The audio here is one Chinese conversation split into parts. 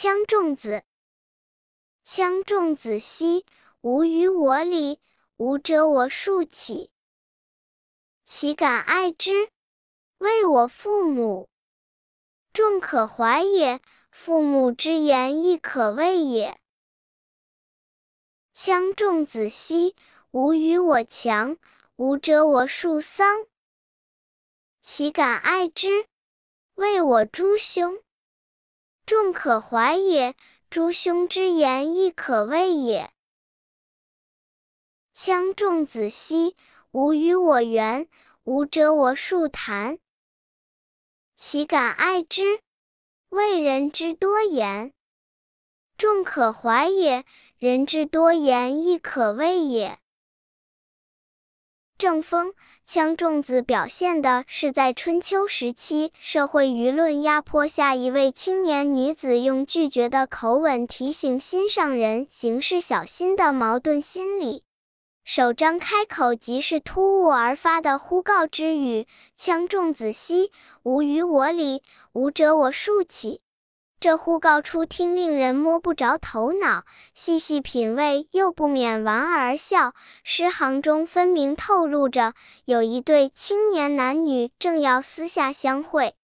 羌仲子，羌仲子兮，无与我礼，无者我庶起。岂敢爱之？为我父母。众可怀也，父母之言亦可畏也。羌仲子兮，无与我强，无遮我庶桑。岂敢爱之？为我诸兄。众可怀也，诸兄之言亦可畏也。羌仲子兮，吾与我园，无遮我数坛。岂敢爱之？为人之多言。众可怀也，人之多言亦可畏也。正风，羌仲子表现的是在春秋时期社会舆论压迫下，一位青年女子用拒绝的口吻提醒心上人行事小心的矛盾心理。首章开口即是突兀而发的呼告之语：“羌仲子兮，无与我礼，无遮我庶起。”这呼告初听令人摸不着头脑，细细品味又不免莞尔而笑。诗行中分明透露着有一对青年男女正要私下相会，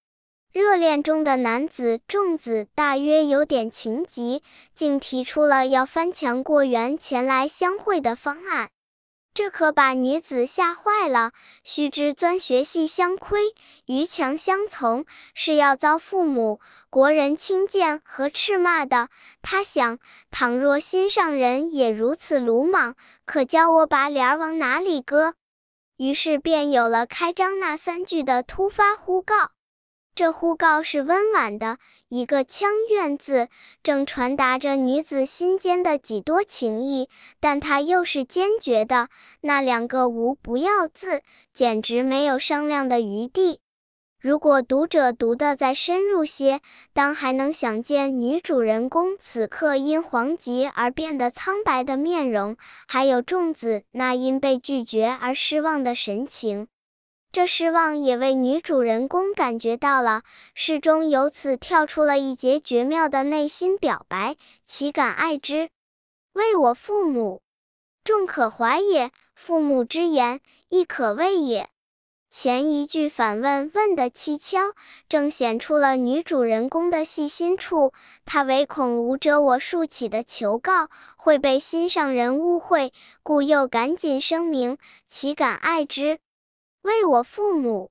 热恋中的男子仲子大约有点情急，竟提出了要翻墙过园前来相会的方案。这可把女子吓坏了。须知钻学系相窥，逾墙相从，是要遭父母、国人轻贱和斥骂的。他想，倘若心上人也如此鲁莽，可教我把脸往哪里搁？于是便有了开张那三句的突发呼告。这呼告是温婉的，一个“腔”怨字，正传达着女子心间的几多情意；但她又是坚决的，那两个“无”不要字，简直没有商量的余地。如果读者读得再深入些，当还能想见女主人公此刻因黄疾而变得苍白的面容，还有仲子那因被拒绝而失望的神情。这失望也为女主人公感觉到了，诗中由此跳出了一节绝妙的内心表白：岂敢爱之？为我父母。众可怀也，父母之言亦可畏也。前一句反问问的蹊跷，正显出了女主人公的细心处。她唯恐无者我竖起的求告会被心上人误会，故又赶紧声明：岂敢爱之？为我父母，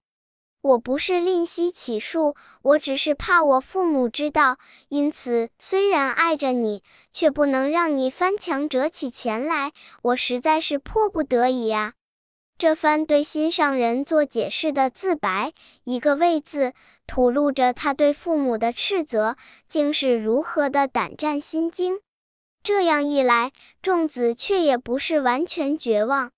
我不是吝惜起数，我只是怕我父母知道，因此虽然爱着你，却不能让你翻墙折起钱来，我实在是迫不得已呀。这番对心上人做解释的自白，一个为字，吐露着他对父母的斥责，竟是如何的胆战心惊。这样一来，仲子却也不是完全绝望。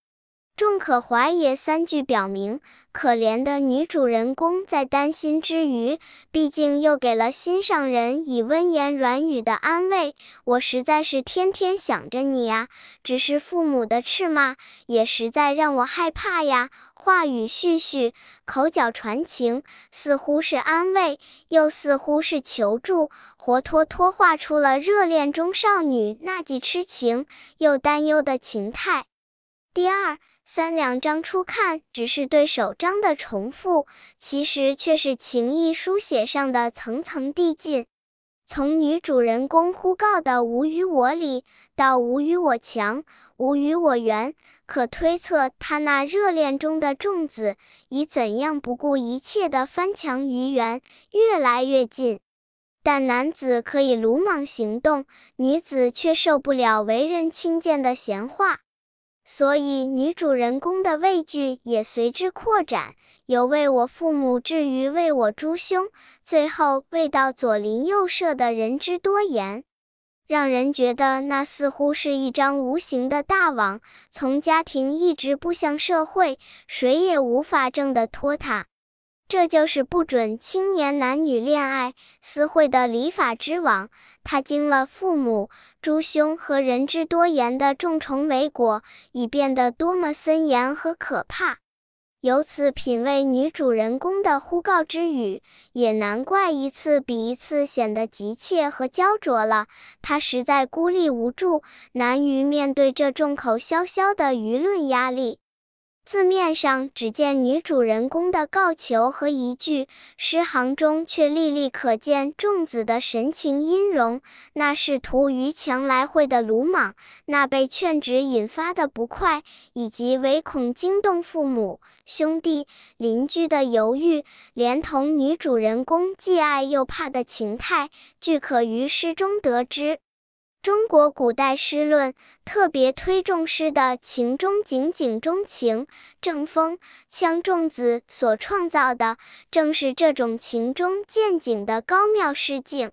众可怀也三句表明，可怜的女主人公在担心之余，毕竟又给了心上人以温言软语的安慰。我实在是天天想着你呀，只是父母的斥骂也实在让我害怕呀。话语絮絮，口角传情，似乎是安慰，又似乎是求助，活脱脱画出了热恋中少女那既痴情又担忧的情态。第二。三两章初看只是对首章的重复，其实却是情意书写上的层层递进。从女主人公呼告的无与我里，到无与我强，无与我圆，可推测她那热恋中的仲子以怎样不顾一切的翻墙于原，越来越近。但男子可以鲁莽行动，女子却受不了为人轻贱的闲话。所以，女主人公的畏惧也随之扩展，由为我父母至于为我诸兄，最后为到左邻右舍的人之多言，让人觉得那似乎是一张无形的大网，从家庭一直布向社会，谁也无法挣得脱它。这就是不准青年男女恋爱私会的礼法之网，它经了父母、诸兄和人之多言的重重围裹，已变得多么森严和可怕。由此品味女主人公的呼告之语，也难怪一次比一次显得急切和焦灼了。她实在孤立无助，难于面对这众口萧萧的舆论压力。字面上只见女主人公的告求和一句，诗行中却历历可见仲子的神情阴容。那试图于强来会的鲁莽，那被劝止引发的不快，以及唯恐惊动父母、兄弟、邻居的犹豫，连同女主人公既爱又怕的情态，俱可于诗中得知。中国古代诗论特别推重诗的情中景，景中情，正风像仲子所创造的，正是这种情中见景的高妙诗境。